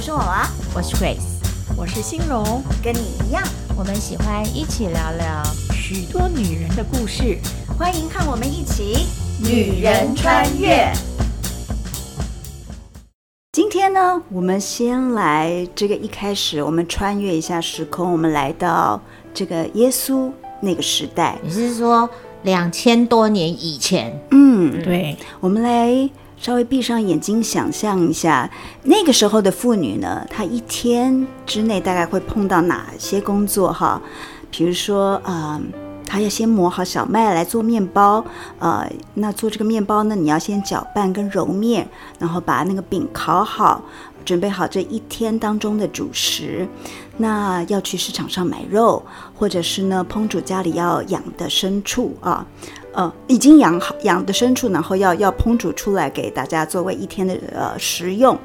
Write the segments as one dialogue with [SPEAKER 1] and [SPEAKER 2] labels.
[SPEAKER 1] 我是我娃，
[SPEAKER 2] 我是 Grace，
[SPEAKER 3] 我是欣荣，
[SPEAKER 1] 跟你一样，
[SPEAKER 2] 我们喜欢一起聊聊
[SPEAKER 3] 许多女人的故事，
[SPEAKER 1] 欢迎和我们一起女人穿越。今天呢，我们先来这个一开始，我们穿越一下时空，我们来到这个耶稣那个时代。
[SPEAKER 2] 你是说两千多年以前？
[SPEAKER 3] 嗯，对，
[SPEAKER 1] 我们来。稍微闭上眼睛，想象一下那个时候的妇女呢，她一天之内大概会碰到哪些工作哈？比如说啊、她要先磨好小麦来做面包，呃，那做这个面包呢，你要先搅拌跟揉面，然后把那个饼烤好，准备好这一天当中的主食。那要去市场上买肉，或者是呢烹煮家里要养的牲畜啊。呃，已经养好养的牲畜，然后要要烹煮出来给大家作为一天的呃食用。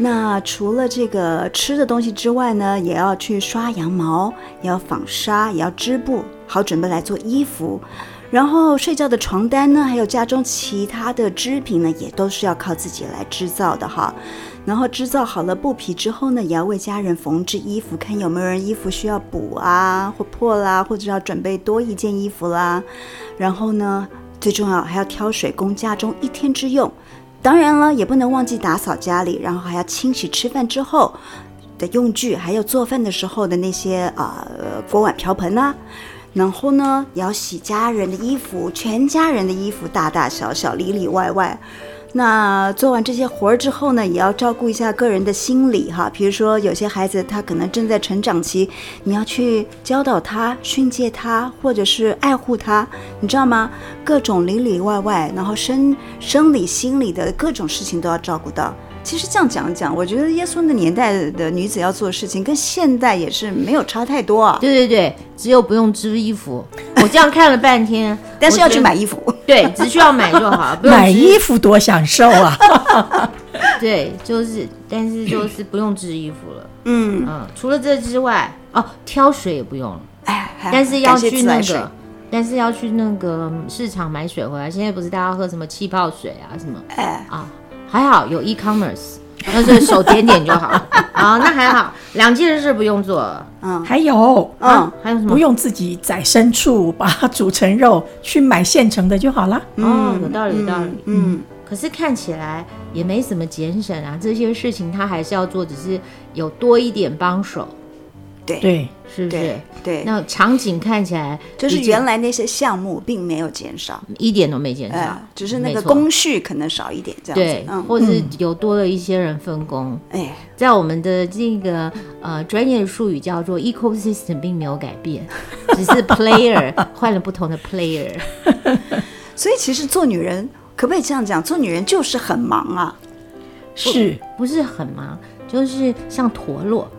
[SPEAKER 1] 那除了这个吃的东西之外呢，也要去刷羊毛，也要纺纱，也要织布，好准备来做衣服。然后睡觉的床单呢，还有家中其他的织品呢，也都是要靠自己来制造的哈。然后制造好了布匹之后呢，也要为家人缝制衣服，看有没有人衣服需要补啊，或破啦，或者要准备多一件衣服啦。然后呢，最重要还要挑水供家中一天之用。当然了，也不能忘记打扫家里，然后还要清洗吃饭之后的用具，还有做饭的时候的那些啊、呃、锅碗瓢盆啊。然后呢，也要洗家人的衣服，全家人的衣服，大大小小，里里外外。那做完这些活儿之后呢，也要照顾一下个人的心理哈。比如说，有些孩子他可能正在成长期，你要去教导他、训诫他，或者是爱护他，你知道吗？各种里里外外，然后生生理、心理的各种事情都要照顾到。其实这样讲讲，我觉得耶稣那年代的女子要做的事情，跟现代也是没有差太多啊。
[SPEAKER 2] 对对对，只有不用织衣服。我这样看了半天，
[SPEAKER 1] 但是要去买衣服。
[SPEAKER 2] 对，只需要买就好。不用
[SPEAKER 3] 买衣服多享受啊！
[SPEAKER 2] 对，就是，但是就是不用织衣服了。嗯嗯，除了这之外，哦，挑水也不用了。哎，但是要去那个，但是要去那个市场买水回来。现在不是大家喝什么气泡水啊什么？哎啊。还好有 e-commerce，那是手点点就好。啊，那还好，两件事不用做。
[SPEAKER 3] 嗯，还有，嗯，还有什么？不用自己宰牲畜，把它煮成肉，去买现成的就好了。
[SPEAKER 2] 哦，有道理，有道理。嗯，可是看起来也没什么节省啊，这些事情他还是要做，只是有多一点帮手。
[SPEAKER 1] 对
[SPEAKER 3] 对，
[SPEAKER 2] 是不是？对，
[SPEAKER 1] 对，
[SPEAKER 2] 那场景看起来
[SPEAKER 1] 就是原来那些项目并没有减少，
[SPEAKER 2] 一点都没减少，呃，
[SPEAKER 1] 只是那个工序可能少一点这样子。
[SPEAKER 2] 对，嗯，或是有多了一些人分工。哎，在我们的这个呃专业术语叫做 ecosystem，并没有改变，只是 player 换了不同的 player。
[SPEAKER 1] 所以其实做女人可不可以这样讲？做女人就是很忙啊，
[SPEAKER 3] 是
[SPEAKER 2] 不，不是很忙？就是像陀螺。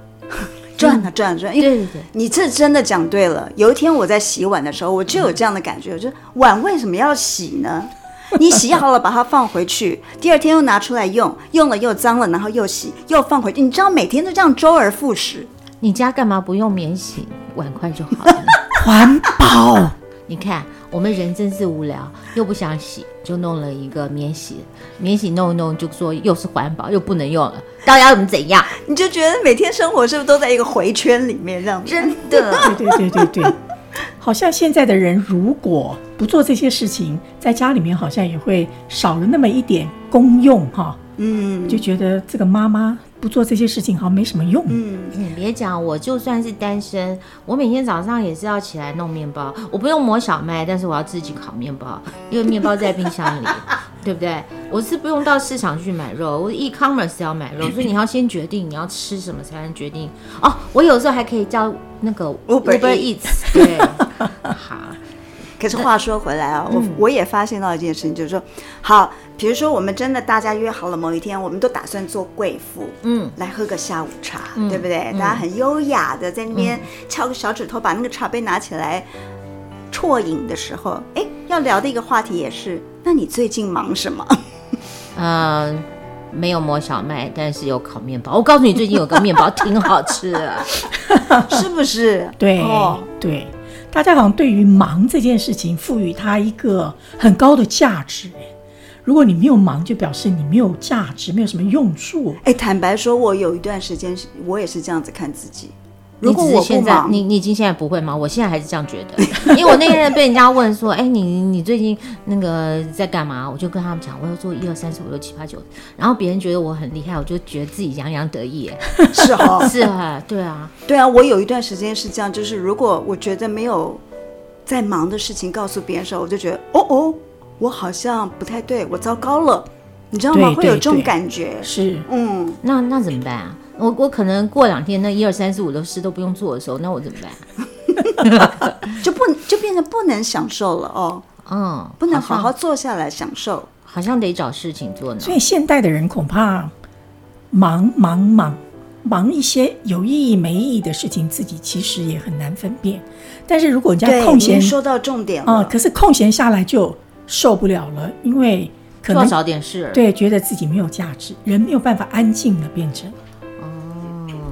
[SPEAKER 1] 转啊转啊转，因为你这真的讲对了。有一天我在洗碗的时候，我就有这样的感觉，就碗为什么要洗呢？你洗好了把它放回去，第二天又拿出来用，用了又脏了，然后又洗又放回去，你知道每天都这样周而复始。
[SPEAKER 2] 你家干嘛不用免洗碗筷就好了？
[SPEAKER 3] 环保。
[SPEAKER 2] 你看。我们人真是无聊，又不想洗，就弄了一个免洗，免洗弄一弄，就说又是环保，又不能用了，到底要怎么怎样？
[SPEAKER 1] 你就觉得每天生活是不是都在一个回圈里面这样？
[SPEAKER 2] 真的，
[SPEAKER 3] 对对对对对，好像现在的人如果不做这些事情，在家里面好像也会少了那么一点功用哈。嗯，就觉得这个妈妈。不做这些事情好像没什么用。嗯，
[SPEAKER 2] 你别讲，我就算是单身，我每天早上也是要起来弄面包。我不用磨小麦，但是我要自己烤面包，因为面包在冰箱里，对不对？我是不用到市场去买肉，我 e-commerce 要买肉，所以你要先决定你要吃什么，才能决定。哦，我有时候还可以叫那个 Uber Eats，对，好。
[SPEAKER 1] 可是话说回来啊，我我也发现到一件事情，就是说，好，比如说我们真的大家约好了某一天，我们都打算做贵妇，嗯，来喝个下午茶，对不对？大家很优雅的在那边敲个小指头，把那个茶杯拿起来啜饮的时候，哎，要聊的一个话题也是，那你最近忙什么？
[SPEAKER 2] 嗯，没有磨小麦，但是有烤面包。我告诉你，最近有个面包 挺好吃的，
[SPEAKER 1] 是不是？
[SPEAKER 3] 对，哦，对。大家好像对于忙这件事情赋予它一个很高的价值。如果你没有忙，就表示你没有价值，没有什么用处。
[SPEAKER 1] 哎，坦白说，我有一段时间，我也是这样子看自己。
[SPEAKER 2] 如果我现在，你你已经现在不会吗？我现在还是这样觉得，因为我那天被人家问说，哎，你你最近那个在干嘛？我就跟他们讲，我要做一二三四五六七八九，然后别人觉得我很厉害，我就觉得自己洋洋得意。
[SPEAKER 1] 是哦，
[SPEAKER 2] 是啊，对啊，
[SPEAKER 1] 对啊，我有一段时间是这样，就是如果我觉得没有在忙的事情告诉别人的时候，我就觉得，哦哦，我好像不太对，我糟糕了，你知道吗？会有这种感觉。
[SPEAKER 3] 是，
[SPEAKER 1] 嗯，
[SPEAKER 2] 那那怎么办啊？我我可能过两天那一二三四五的事都不用做的时候，那我怎么
[SPEAKER 1] 办？就不就变成不能享受了哦。
[SPEAKER 2] 嗯，
[SPEAKER 1] 不能好好坐下来享受，
[SPEAKER 2] 好像得找事情做呢。
[SPEAKER 3] 所以现代的人恐怕忙忙忙忙一些有意义没意义的事情，自己其实也很难分辨。但是如果人家空闲，
[SPEAKER 1] 说到重点了，
[SPEAKER 3] 嗯，可是空闲下来就受不了了，因为可能
[SPEAKER 2] 少点事，
[SPEAKER 3] 对，觉得自己没有价值，人没有办法安静的变成。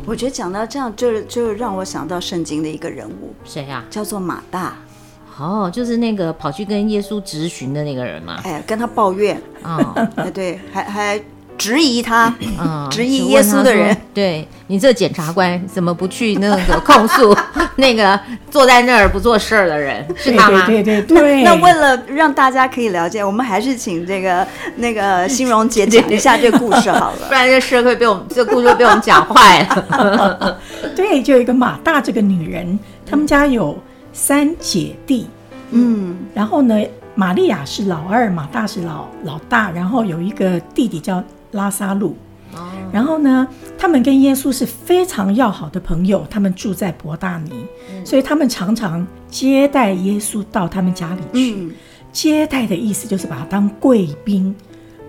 [SPEAKER 1] 我觉得讲到这样，就就让我想到圣经的一个人物，
[SPEAKER 2] 谁呀？
[SPEAKER 1] 叫做马大。
[SPEAKER 2] 哦，就是那个跑去跟耶稣质询的那个人嘛。
[SPEAKER 1] 哎，跟他抱怨。
[SPEAKER 2] 哦，
[SPEAKER 1] 哎，对，还还。质疑他，
[SPEAKER 2] 嗯，
[SPEAKER 1] 质疑耶稣的人，
[SPEAKER 2] 对你这检察官怎么不去那个控诉 那个坐在那儿不做事儿的人？是他吗？
[SPEAKER 3] 对对对对。
[SPEAKER 1] 那为了让大家可以了解，我们还是请这个那个欣荣姐讲一下这个故事好了，
[SPEAKER 2] 不然这事会被我们这个、故事会被我们讲坏了。
[SPEAKER 3] 对，就有一个马大这个女人，他们家有三姐弟，嗯，然后呢，玛利亚是老二，马大是老老大，然后有一个弟弟叫。拉萨路，然后呢，他们跟耶稣是非常要好的朋友，他们住在伯大尼，所以他们常常接待耶稣到他们家里去。嗯、接待的意思就是把他当贵宾，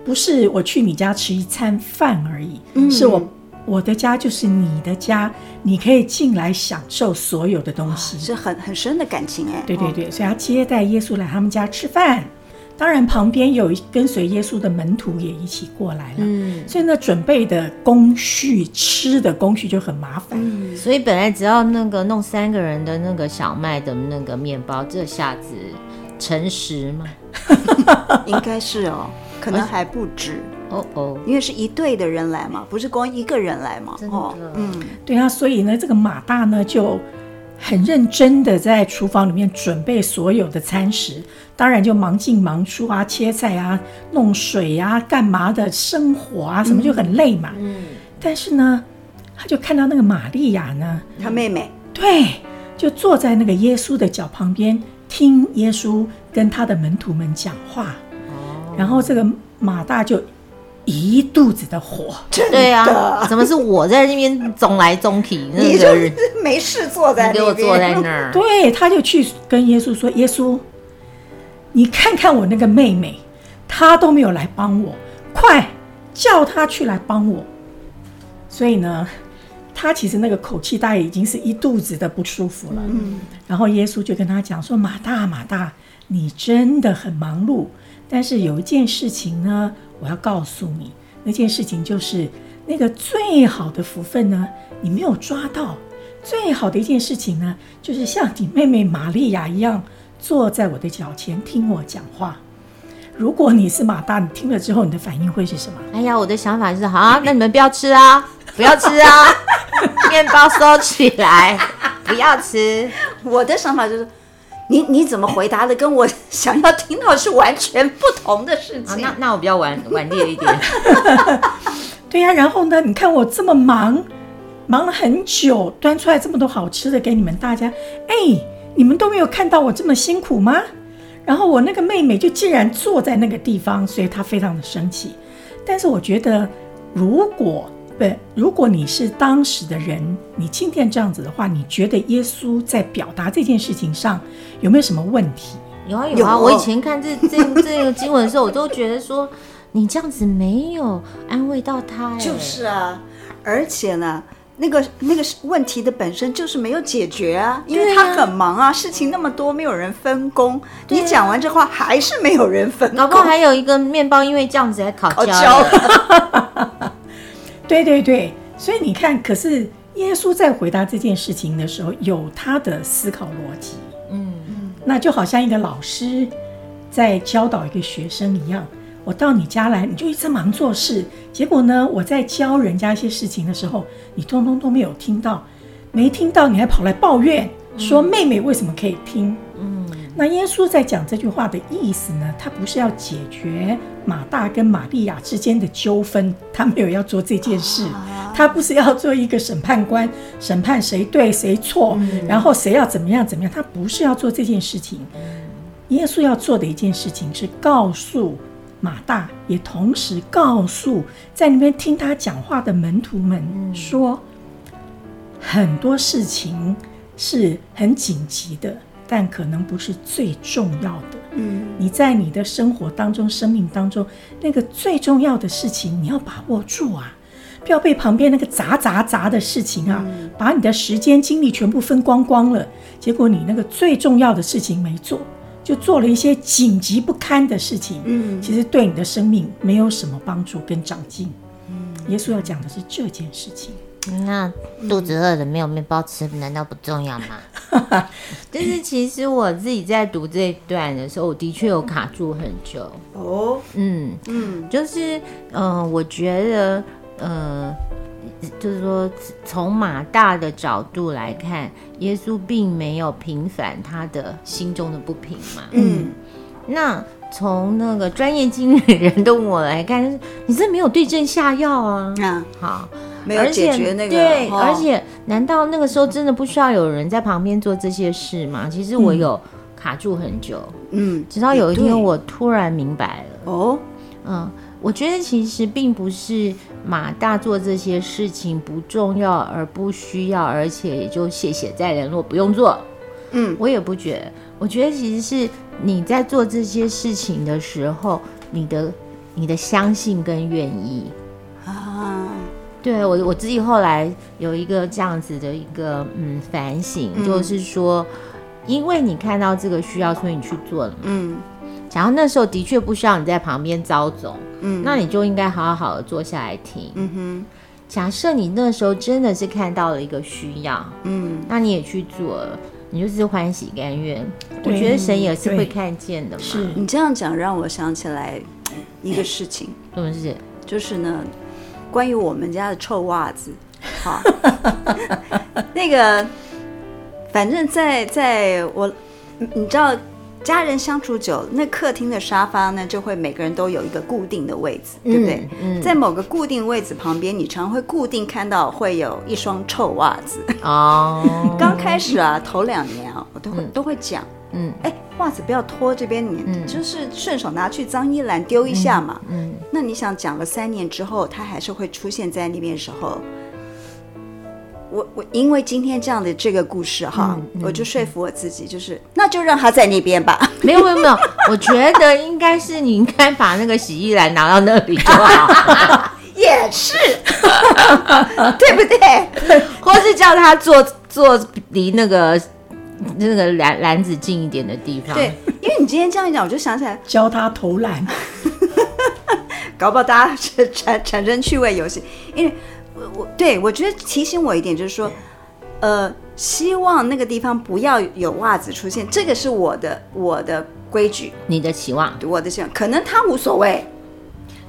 [SPEAKER 3] 不是我去你家吃一餐饭而已，嗯、是我我的家就是你的家，你可以进来享受所有的东西，
[SPEAKER 1] 是很很深的感情哎。
[SPEAKER 3] 对对对，所以他接待耶稣来他们家吃饭。当然，旁边有跟随耶稣的门徒也一起过来了，嗯，所以那准备的工序、吃的工序就很麻烦。
[SPEAKER 2] 嗯，所以本来只要那个弄三个人的那个小麦的那个面包，这下子成十吗？
[SPEAKER 1] 应该是哦，可能还不止
[SPEAKER 2] 哦哦，
[SPEAKER 1] 因为是一队的人来嘛，不是光一个人来嘛，哦，嗯，
[SPEAKER 3] 对啊，所以呢，这个马大呢就。很认真的在厨房里面准备所有的餐食，当然就忙进忙出啊，切菜啊，弄水啊，干嘛的，生火啊，什么就很累嘛。嗯。但是呢，他就看到那个玛利亚呢，
[SPEAKER 1] 他妹妹，
[SPEAKER 3] 对，就坐在那个耶稣的脚旁边，听耶稣跟他的门徒们讲话。哦。然后这个马大就。一肚子的火，
[SPEAKER 2] 对啊，怎么是我在那边总来总去？
[SPEAKER 1] 你就没事坐在那边，
[SPEAKER 2] 给我坐在那儿。
[SPEAKER 3] 对，他就去跟耶稣说：“耶稣，你看看我那个妹妹，她都没有来帮我，快叫她去来帮我。”所以呢，他其实那个口气大概已经是一肚子的不舒服了。嗯，然后耶稣就跟他讲说：“马大，马大，你真的很忙碌，但是有一件事情呢。”我要告诉你，那件事情就是那个最好的福分呢，你没有抓到。最好的一件事情呢，就是像你妹妹玛利亚一样，坐在我的脚前听我讲话。如果你是马大，你听了之后，你的反应会是什么？
[SPEAKER 2] 哎呀，我的想法是好啊，那你们不要吃啊，不要吃啊，面包收起来，不要吃。
[SPEAKER 1] 我的想法就是。你你怎么回答的？跟我 想要听到是完全不同的事情。
[SPEAKER 2] 啊、那那我比较顽顽劣一点。
[SPEAKER 3] 对呀、啊，然后呢？你看我这么忙，忙了很久，端出来这么多好吃的给你们大家。哎，你们都没有看到我这么辛苦吗？然后我那个妹妹就竟然坐在那个地方，所以她非常的生气。但是我觉得，如果对，如果你是当时的人，你今天这样子的话，你觉得耶稣在表达这件事情上有没有什么问题？
[SPEAKER 2] 有啊有啊，有我以前看这 这这个经文的时候，我都觉得说你这样子没有安慰到他。
[SPEAKER 1] 就是啊，而且呢，那个那个问题的本身就是没有解决啊，因为他很忙啊，事情那么多，没有人分工。啊、你讲完这话还是没有人分工，
[SPEAKER 2] 搞不好还有一个面包，因为这样子还烤焦了。
[SPEAKER 3] 对对对，所以你看，可是耶稣在回答这件事情的时候，有他的思考逻辑。嗯嗯，那就好像一个老师在教导一个学生一样。我到你家来，你就一直忙做事，结果呢，我在教人家一些事情的时候，你通通都没有听到，没听到，你还跑来抱怨，说妹妹为什么可以听？嗯，那耶稣在讲这句话的意思呢？他不是要解决马大跟玛利亚之间的纠纷，他没有要做这件事。他不是要做一个审判官，审判谁对谁错，嗯、然后谁要怎么样怎么样。他不是要做这件事情。耶稣要做的一件事情是告诉马大，也同时告诉在那边听他讲话的门徒们说，很多事情是很紧急的，但可能不是最重要的。嗯，你在你的生活当中、生命当中，那个最重要的事情，你要把握住啊。不要被旁边那个杂杂杂的事情啊，嗯、把你的时间精力全部分光光了，结果你那个最重要的事情没做，就做了一些紧急不堪的事情。嗯，其实对你的生命没有什么帮助跟长进。嗯，耶稣要讲的是这件事情。
[SPEAKER 2] 那肚子饿了没有面包吃，难道不重要吗？但是其实我自己在读这一段的时候，我的确有卡住很久。哦，嗯嗯，就是嗯、呃，我觉得。呃，就是说，从马大的角度来看，耶稣并没有平反他的心中的不平嘛。嗯，那从那个专业经理人的我来看，你这没有对症下药啊。嗯，好，
[SPEAKER 1] 没有解决那个。
[SPEAKER 2] 对，而且难道那个时候真的不需要有人在旁边做这些事吗？其实我有卡住很久。嗯，直到有一天我突然明白了。哦，嗯。我觉得其实并不是马大做这些事情不重要而不需要，而且也就谢谢再联络不用做。嗯，我也不觉得。我觉得其实是你在做这些事情的时候，你的你的相信跟愿意啊。对，我我自己后来有一个这样子的一个嗯反省，嗯、就是说，因为你看到这个需要，所以你去做了。嗯。假如那时候的确不需要你在旁边招总，嗯，那你就应该好好的坐下来听。嗯哼，假设你那时候真的是看到了一个需要，嗯，那你也去做了，你就是欢喜甘愿。我觉得神也是会看见的嘛。
[SPEAKER 1] 是你这样讲让我想起来一个事情，
[SPEAKER 2] 什么事情？
[SPEAKER 1] 就是呢，关于我们家的臭袜子。好，那个，反正在在我，你知道。家人相处久，那客厅的沙发呢，就会每个人都有一个固定的位置，嗯、对不对？嗯、在某个固定位置旁边，你常会固定看到会有一双臭袜子。哦，刚开始啊，头两年啊，我都会、嗯、都会讲，嗯，哎，袜子不要脱这边，你、嗯、就是顺手拿去脏衣篮丢一下嘛。嗯，嗯那你想讲了三年之后，它还是会出现在那边的时候。我我因为今天这样的这个故事哈，我就说服我自己，就是那就让他在那边吧。
[SPEAKER 2] 没有没有没有，我觉得应该是你应该把那个洗衣篮拿到那里就好。
[SPEAKER 1] 也是，对不对？
[SPEAKER 2] 或是叫他坐坐离那个那个篮篮子近一点的地方。
[SPEAKER 1] 对，因为你今天这样一讲，我就想起来
[SPEAKER 3] 教他投篮，
[SPEAKER 1] 搞不好大家产产生趣味游戏，因为。我对我觉得提醒我一点就是说，呃，希望那个地方不要有袜子出现，这个是我的我的规矩，
[SPEAKER 2] 你的期望，
[SPEAKER 1] 我的期望，可能他无所谓，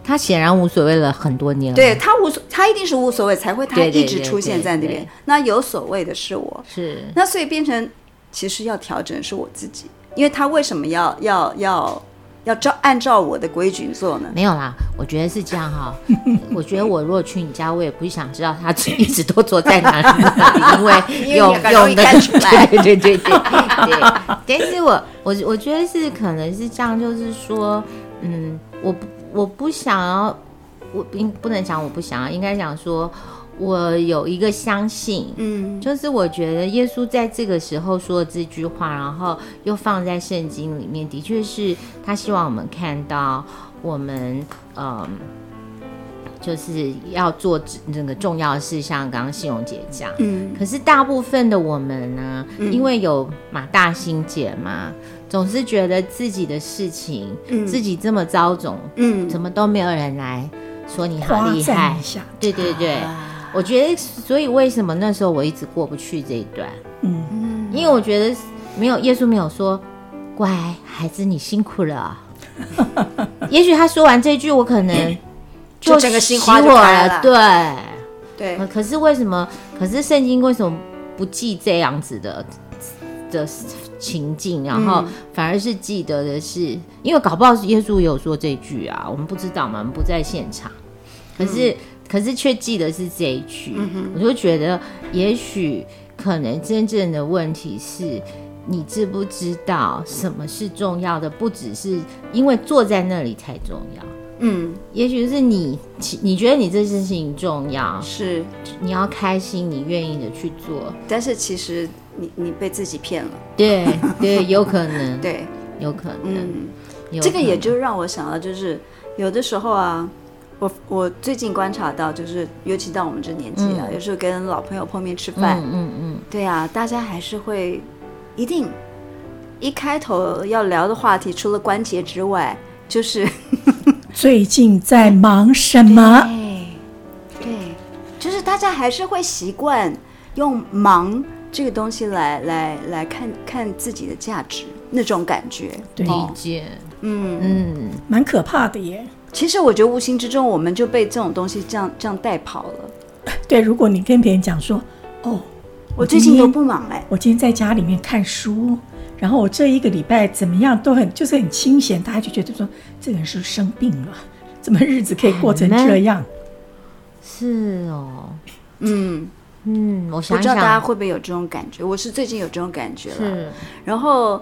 [SPEAKER 2] 他显然无所谓了很多年了，
[SPEAKER 1] 对他无所，他一定是无所谓才会他一直出现在那边，那有所谓的是我，
[SPEAKER 2] 是，
[SPEAKER 1] 那所以变成其实要调整是我自己，因为他为什么要要要。要照按照我的规矩做呢？
[SPEAKER 2] 没有啦，我觉得是这样哈。我觉得我如果去你家，我也不想知道他一直都坐在哪里，因为 有有的出来。对对对对对。但是我我我觉得是可能是这样，就是说，嗯，我我不想要，我应不能讲我不想要，应该讲说。我有一个相信，嗯，就是我觉得耶稣在这个时候说的这句话，然后又放在圣经里面，的确是他希望我们看到我们，嗯，就是要做那个重要的事，像刚刚信荣姐讲，嗯，可是大部分的我们呢，嗯，因为有马大心姐嘛，总是觉得自己的事情，嗯，自己这么遭总，嗯，怎么都没有人来说你好厉害，对对对。我觉得，所以为什么那时候我一直过不去这一段？嗯，因为我觉得没有耶稣没有说，乖孩子，你辛苦了。也许他说完这句，我可能就
[SPEAKER 1] 整个心花就开了。
[SPEAKER 2] 对对，可是为什么？可是圣经为什么不记这样子的的情境，然后反而是记得的是，因为搞不好耶稣有说这句啊，我们不知道嘛，我们不在现场。可是，可是却记得是这一句，我就觉得，也许可能真正的问题是。你知不知道什么是重要的？不只是因为坐在那里才重要。嗯，也许是你，你觉得你这件事情重要，是你要开心，你愿意的去做。
[SPEAKER 1] 但是其实你你被自己骗了。
[SPEAKER 2] 对对，有可能。
[SPEAKER 1] 对，
[SPEAKER 2] 有可能。
[SPEAKER 1] 这个也就让我想到，就是有的时候啊，我我最近观察到，就是尤其到我们这年纪啊，嗯、有时候跟老朋友碰面吃饭，嗯嗯，嗯。对啊，大家还是会。一定，一开头要聊的话题，除了关节之外，就是
[SPEAKER 3] 最近在忙什么？
[SPEAKER 1] 对，对，就是大家还是会习惯用忙这个东西来来来看看自己的价值那种感觉，
[SPEAKER 2] 理解，嗯。嗯，
[SPEAKER 3] 蛮可怕的耶。
[SPEAKER 1] 其实我觉得无形之中我们就被这种东西这样这样带跑了。
[SPEAKER 3] 对，如果你跟别人讲说，哦。
[SPEAKER 1] 我最近都不忙哎，
[SPEAKER 3] 我今天在家里面看书，然后我这一个礼拜怎么样都很就是很清闲，大家就觉得说这个人是不是生病了？怎么日子可以过成这样？
[SPEAKER 2] 是哦，
[SPEAKER 1] 嗯嗯，我想不知道大家会不会有这种感觉？我是最近有这种感觉了。然后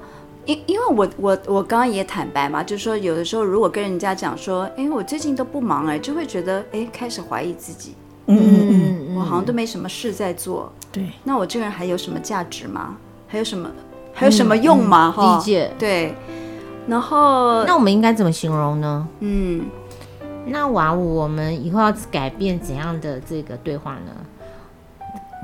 [SPEAKER 1] 因因为我我我刚刚也坦白嘛，就是说有的时候如果跟人家讲说，哎，我最近都不忙哎，就会觉得哎，开始怀疑自己。嗯嗯嗯，我好像都没什么事在做。
[SPEAKER 3] 对，
[SPEAKER 1] 那我这个人还有什么价值吗？还有什么，还有什么用吗？哈、
[SPEAKER 2] 嗯，理解。
[SPEAKER 1] 对，然后
[SPEAKER 2] 那我们应该怎么形容呢？嗯，那娃，我们以后要改变怎样的这个对话呢？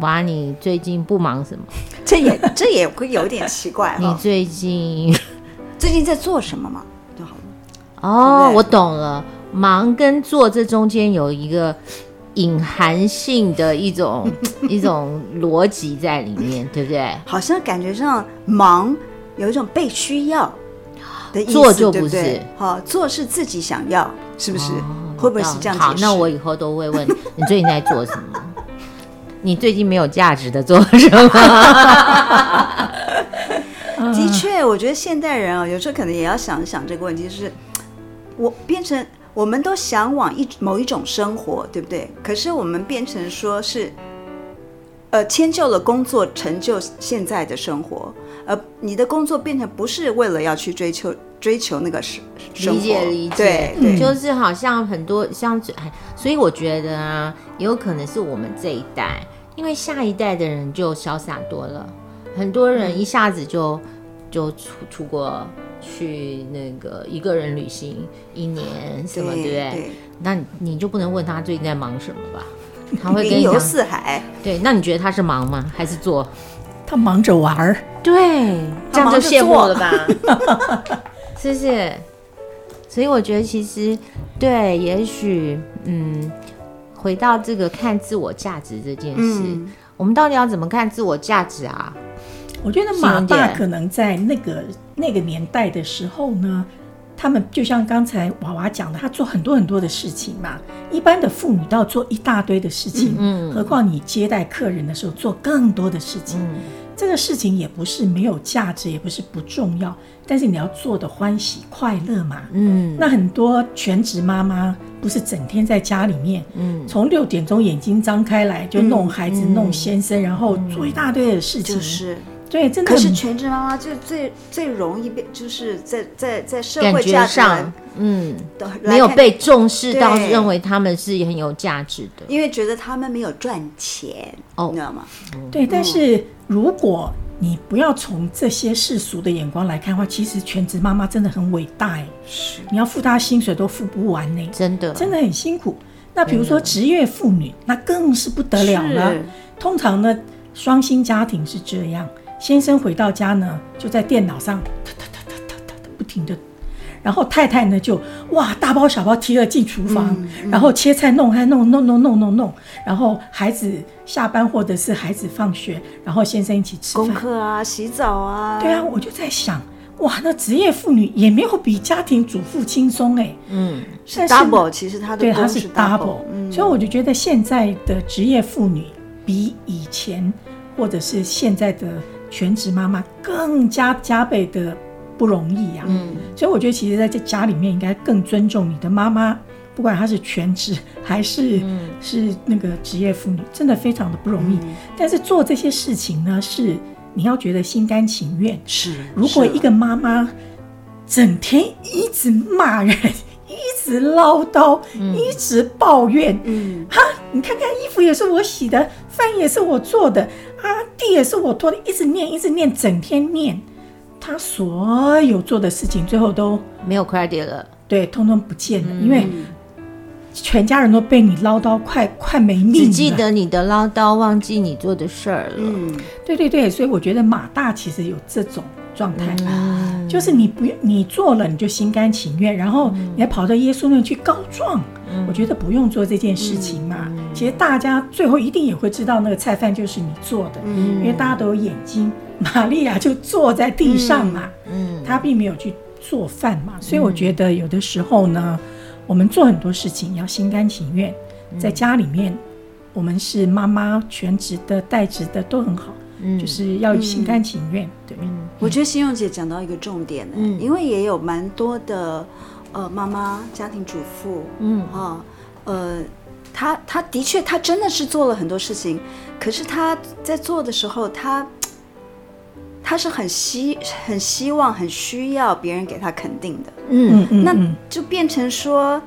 [SPEAKER 2] 娃，你最近不忙什么？
[SPEAKER 1] 这也 这也会有点奇怪。
[SPEAKER 2] 你最近
[SPEAKER 1] 最近在做什么嘛？就好了。
[SPEAKER 2] 哦，我懂了，忙跟做这中间有一个。隐含性的一种一种逻辑在里面，对不对？
[SPEAKER 1] 好像感觉上忙有一种被需要的意思，
[SPEAKER 2] 做就不是。
[SPEAKER 1] 好，做是自己想要，是不是？哦、会不会是这样？
[SPEAKER 2] 好，那我以后都会问你最近在做什么？你最近没有价值的做什么？
[SPEAKER 1] 的确，我觉得现代人啊，有时候可能也要想一想这个问题，就是我变成。我们都向往一某一种生活，对不对？可是我们变成说是，呃，迁就了工作成就现在的生活，而你的工作变成不是为了要去追求追求那个生生活，
[SPEAKER 2] 理解理解，对，对就是好像很多像，所以我觉得啊，有可能是我们这一代，因为下一代的人就潇洒多了，很多人一下子就、嗯、就出出国。去那个一个人旅行一年什么，对不对？对，那你就不能问他最近在忙什么吧？他会跟你
[SPEAKER 1] 游四海。
[SPEAKER 2] 对，那你觉得他是忙吗？还是做？
[SPEAKER 3] 他忙着玩儿。
[SPEAKER 2] 对，这样就羡慕了吧？谢谢。所以我觉得其实对，也许嗯，回到这个看自我价值这件事，嗯、我们到底要怎么看自我价值啊？
[SPEAKER 3] 我觉得马爸可能在那个那个年代的时候呢，他们就像刚才娃娃讲的，他做很多很多的事情嘛。一般的妇女都要做一大堆的事情，嗯，何况你接待客人的时候做更多的事情，嗯，这个事情也不是没有价值，也不是不重要，但是你要做的欢喜快乐嘛，嗯。那很多全职妈妈不是整天在家里面，嗯，从六点钟眼睛张开来就弄孩子、弄先生，然后做一大堆的事情，就是。对，真的。
[SPEAKER 1] 可是全职妈妈就最最容易被，就是在在在社会价值上，
[SPEAKER 2] 嗯，没有被重视到，认为他们是很有价值的，
[SPEAKER 1] 因为觉得他们没有赚钱，哦，你知道吗？
[SPEAKER 3] 对，但是如果你不要从这些世俗的眼光来看的话，其实全职妈妈真的很伟大，是，你要付她薪水都付不完呢，
[SPEAKER 2] 真的，
[SPEAKER 3] 真的很辛苦。那比如说职业妇女，那更是不得了了。通常呢，双薪家庭是这样。先生回到家呢，就在电脑上哒哒哒哒哒哒不停的，然后太太呢就哇大包小包提了进厨房，嗯嗯、然后切菜弄还弄弄弄弄弄弄，然后孩子下班或者是孩子放学，然后先生一起吃饭
[SPEAKER 1] 功课啊，洗澡啊，
[SPEAKER 3] 对啊，我就在想，哇，那职业妇女也没有比家庭主妇轻松哎。
[SPEAKER 1] 嗯，是 double，其实她的
[SPEAKER 3] 对她是 double，嗯，所以我就觉得现在的职业妇女比以前或者是现在的全职妈妈更加加倍的不容易呀。嗯，所以我觉得其实在这家里面应该更尊重你的妈妈，不管她是全职 还是是那个职业妇女，真的非常的不容易。但是做这些事情呢是。你要觉得心甘情愿
[SPEAKER 1] 是。
[SPEAKER 3] 如果一个妈妈整天一直骂人，一直唠叨，嗯、一直抱怨，嗯，哈，你看看衣服也是我洗的，饭也是我做的，啊，地也是我拖的，一直念，一直念，整天念，她所有做的事情最后都
[SPEAKER 2] 没有 credit 了，
[SPEAKER 3] 对，通通不见了，嗯、因为。全家人都被你唠叨快快没命了，
[SPEAKER 2] 只记得你的唠叨，忘记你做的事儿了。
[SPEAKER 3] 嗯，对对对，所以我觉得马大其实有这种状态，嗯、就是你不你做了你就心甘情愿，然后你还跑到耶稣那去告状。嗯、我觉得不用做这件事情嘛。嗯、其实大家最后一定也会知道那个菜饭就是你做的，嗯、因为大家都有眼睛。玛利亚就坐在地上嘛，嗯，她并没有去做饭嘛，所以我觉得有的时候呢。我们做很多事情要心甘情愿，在家里面，我们是妈妈，全职的、代职的都很好，嗯，就是要心甘情愿。对，
[SPEAKER 1] 我觉得心用姐讲到一个重点呢，因为也有蛮多的呃妈妈、家庭主妇，嗯啊，呃，她她的确她真的是做了很多事情，可是她在做的时候，她。他是很希很希望很需要别人给他肯定的，嗯，那就变成说，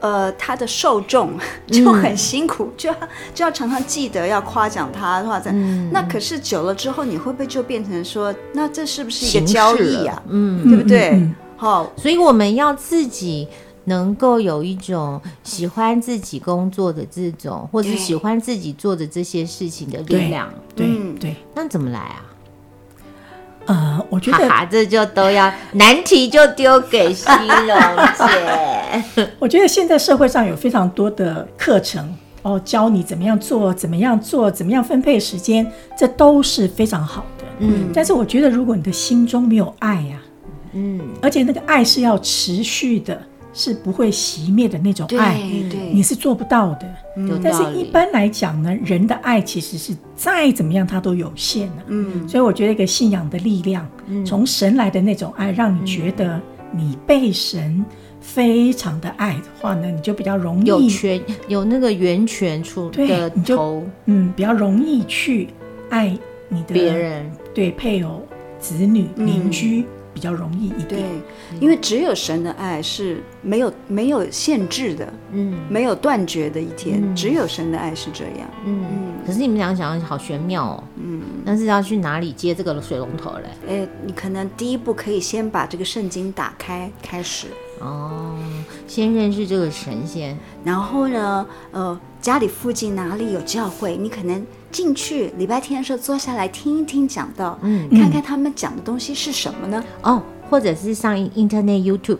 [SPEAKER 1] 呃，他的受众就很辛苦，嗯、就要就要常常记得要夸奖他的话，在、嗯、那可是久了之后，你会不会就变成说，那这是不是一个交易啊？嗯，对不对？好、嗯，
[SPEAKER 2] 所以我们要自己能够有一种喜欢自己工作的这种，或者喜欢自己做的这些事情的力量。
[SPEAKER 3] 对对，对，
[SPEAKER 2] 那怎么来啊？
[SPEAKER 3] 呃，我觉得
[SPEAKER 2] 哈哈，这就都要难题就丢给西荣姐。
[SPEAKER 3] 我觉得现在社会上有非常多的课程哦，教你怎么样做，怎么样做，怎么样分配时间，这都是非常好的。嗯，但是我觉得如果你的心中没有爱呀，嗯，而且那个爱是要持续的。是不会熄灭的那种爱，你是做不到的。嗯、但是一般来讲呢，人的爱其实是再怎么样，它都有限的。嗯，所以我觉得一个信仰的力量，嗯、从神来的那种爱，让你觉得你被神非常的爱的话呢，你就比较容易
[SPEAKER 2] 有权有那个源泉出的头，
[SPEAKER 3] 就嗯，比较容易去爱你的
[SPEAKER 2] 别人，
[SPEAKER 3] 对配偶、子女、邻居。嗯比较容易一点，
[SPEAKER 1] 对，因为只有神的爱是没有没有限制的，嗯，没有断绝的一天，嗯、只有神的爱是这样，嗯。
[SPEAKER 2] 嗯，可是你们俩想好玄妙哦，嗯，但是要去哪里接这个水龙头嘞？
[SPEAKER 1] 哎，你可能第一步可以先把这个圣经打开，开始。
[SPEAKER 2] 哦，先认识这个神仙，
[SPEAKER 1] 然后呢，呃，家里附近哪里有教会，你可能。进去礼拜天的时候坐下来听一听讲道，嗯，看看他们讲的东西是什么呢？
[SPEAKER 2] 哦，或者是上 Internet YouTube，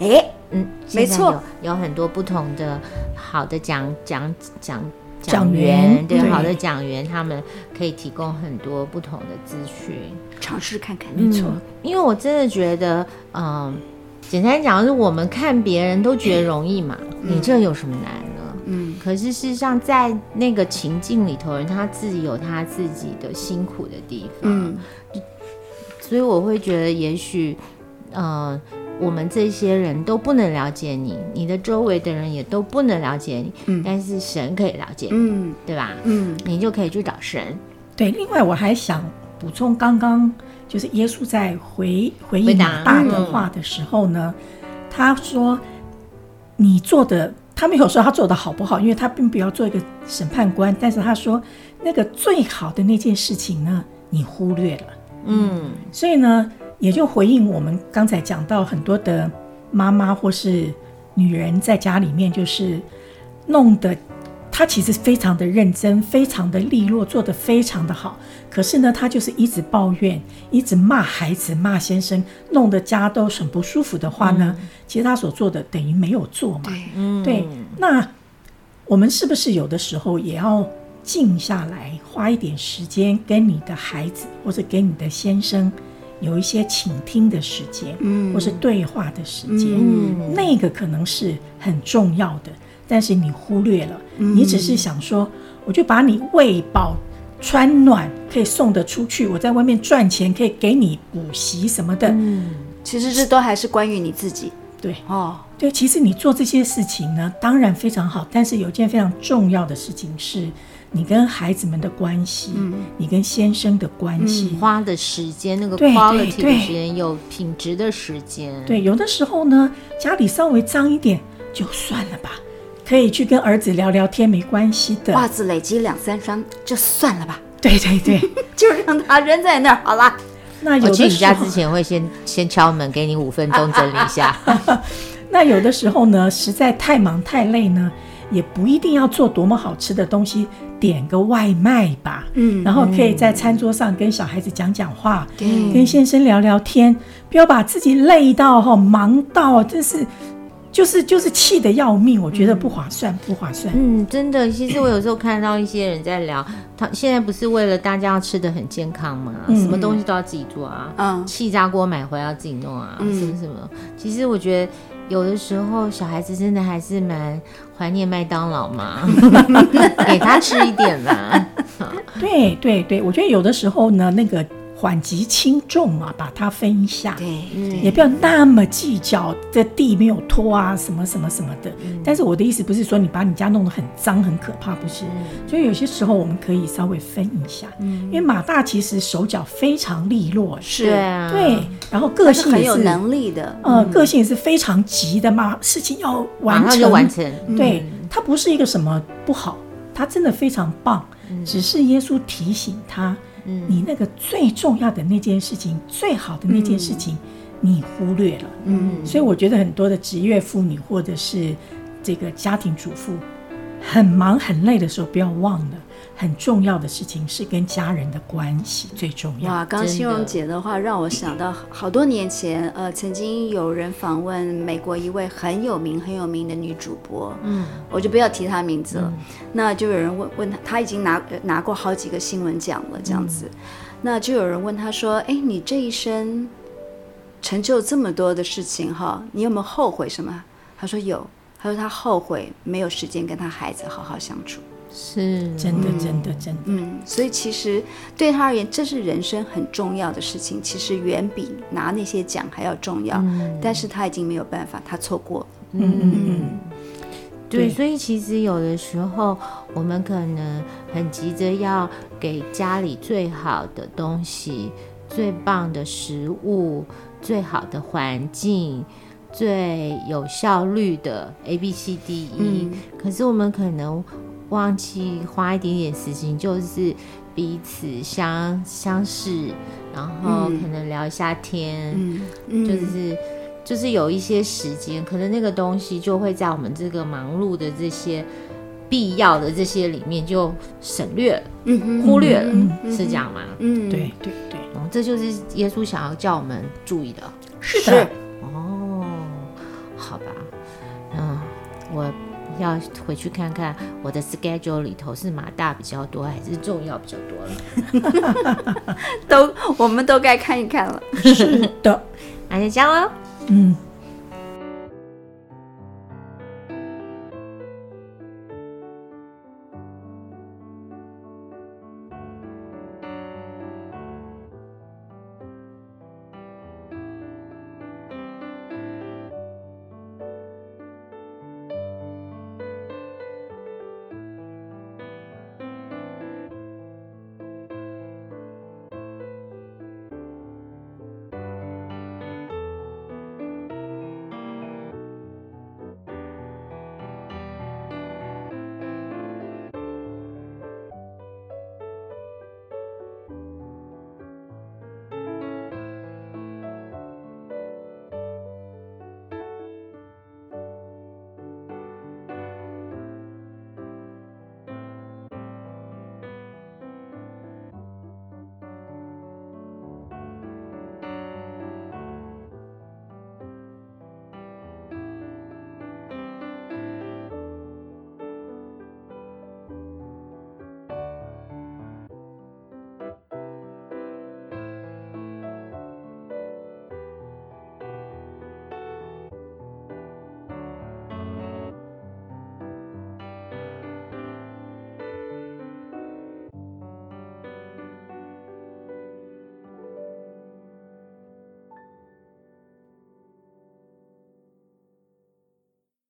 [SPEAKER 1] 哎，嗯，没错，
[SPEAKER 2] 有很多不同的好的讲讲讲讲员，对，好的讲员，他们可以提供很多不同的资讯，
[SPEAKER 1] 尝试看看。
[SPEAKER 3] 没错，
[SPEAKER 2] 因为我真的觉得，嗯，简单讲是我们看别人都觉得容易嘛，你这有什么难？嗯，可是事实上，在那个情境里头，人他自己有他自己的辛苦的地方。嗯，所以我会觉得，也许，呃，我们这些人都不能了解你，你的周围的人也都不能了解你。嗯，但是神可以了解你，嗯，对吧？嗯，你就可以去找神。
[SPEAKER 3] 对，另外我还想补充，刚刚就是耶稣在回回应马大的话的时候呢，嗯，他说：“你做的。”他没有说他做的好不好，因为他并不要做一个审判官。但是他说，那个最好的那件事情呢，你忽略了。嗯，所以呢，也就回应我们刚才讲到很多的妈妈或是女人在家里面，就是弄得。他其实非常的认真，非常的利落，做得非常的好。可是呢，他就是一直抱怨，一直骂孩子，骂先生，弄得家都很不舒服的话呢，嗯、其实他所做的等于没有做嘛。对，嗯、对。那我们是不是有的时候也要静下来，花一点时间跟你的孩子或者给你的先生有一些倾听的时间，嗯，或是对话的时间，
[SPEAKER 1] 嗯
[SPEAKER 3] 那个可能是很重要的，但是你忽略了，你只是想说，我就把你喂饱、穿暖，可以送得出去，我在外面赚钱，可以给你补习什么的，
[SPEAKER 1] 嗯，其实这都还是关于你自己，
[SPEAKER 3] 对，
[SPEAKER 1] 哦，
[SPEAKER 3] 对，其实你做这些事情呢，当然非常好，但是有件非常重要的事情是。你跟孩子们的关系，嗯、你跟先生的关系，
[SPEAKER 2] 嗯、花的时间，那个 quality 的时间，有品质的时间。
[SPEAKER 3] 对，有的时候呢，家里稍微脏一点就算了吧，可以去跟儿子聊聊天，没关系的。
[SPEAKER 1] 袜子累积两三双就算了吧。
[SPEAKER 3] 对对对，
[SPEAKER 1] 就让他扔在那儿好了。
[SPEAKER 3] 那有的时候
[SPEAKER 2] 我去你家之前会先先敲门，给你五分钟整理一下。
[SPEAKER 3] 那有的时候呢，实在太忙太累呢，也不一定要做多么好吃的东西。点个外卖吧，嗯，然后可以在餐桌上跟小孩子讲讲话，
[SPEAKER 1] 嗯、
[SPEAKER 3] 跟先生聊聊天，不要把自己累到哈，忙到真是，就是就是气得要命，我觉得不划算，不划算。
[SPEAKER 2] 嗯，真的，其实我有时候看到一些人在聊，他现在不是为了大家要吃的很健康吗？嗯、什么东西都要自己做啊，嗯，气炸锅买回来要自己弄啊，嗯、什么什么。其实我觉得。有的时候，小孩子真的还是蛮怀念麦当劳嘛，给他吃一点吧。
[SPEAKER 3] 对对对，我觉得有的时候呢，那个。缓急轻重嘛，把它分一下，
[SPEAKER 1] 对，
[SPEAKER 3] 也不要那么计较这地没有拖啊，什么什么什么的。嗯、但是我的意思不是说你把你家弄得很脏很可怕，不是。嗯、所以有些时候我们可以稍微分一下，嗯、因为马大其实手脚非常利落，
[SPEAKER 1] 是，
[SPEAKER 3] 对，然后个性也是，
[SPEAKER 1] 是很有能力的，
[SPEAKER 3] 呃，个性也是非常急的嘛，事情要完成。
[SPEAKER 2] 就完成。
[SPEAKER 3] 对，他不是一个什么不好，他真的非常棒，嗯、只是耶稣提醒他。你那个最重要的那件事情，最好的那件事情，你忽略了。嗯，所以我觉得很多的职业妇女或者是这个家庭主妇，很忙很累的时候，不要忘了，很重要的事情是跟家人的关系最重要。
[SPEAKER 1] 哇，刚欣荣姐的话让我想到好多年前，呃，曾经有人访问美国一位很有名很有名的女主播，嗯，我就不要提她名字了。嗯、那就有人问问她，她已经拿拿过好几个新闻奖了，这样子。嗯、那就有人问她说：“哎，你这一生成就这么多的事情，哈，你有没有后悔什么？”她说有。她说她后悔没有时间跟她孩子好好相处，
[SPEAKER 2] 是
[SPEAKER 3] 真的，真的，真的。
[SPEAKER 1] 嗯，所以其实对他而言，这是人生很重要的事情，其实远比拿那些奖还要重要。嗯，但是他已经没有办法，他错过了。
[SPEAKER 3] 嗯嗯嗯，嗯
[SPEAKER 2] 对，对，所以其实有的时候我们可能很急着要给家里最好的东西、最棒的食物、最好的环境。最有效率的 A B C D E，嗯，可是我们可能忘记花一点点时间，就是彼此相相识，然后可能聊一下天，嗯嗯，就是就是有一些时间，可能那个东西就会在我们这个忙碌的这些必要的这些里面就省略了，嗯，忽略了，是这样吗？
[SPEAKER 3] 嗯，对对对，
[SPEAKER 2] 哦，这就是耶稣想要叫我们注意的，
[SPEAKER 3] 是的。
[SPEAKER 2] 哦好吧，嗯，我要回去看看我的 schedule 里头是马大比较多还是重要比较多了。
[SPEAKER 1] 都，我们都该看一看了。
[SPEAKER 3] 是的，
[SPEAKER 2] 那就这样喽。
[SPEAKER 3] 嗯。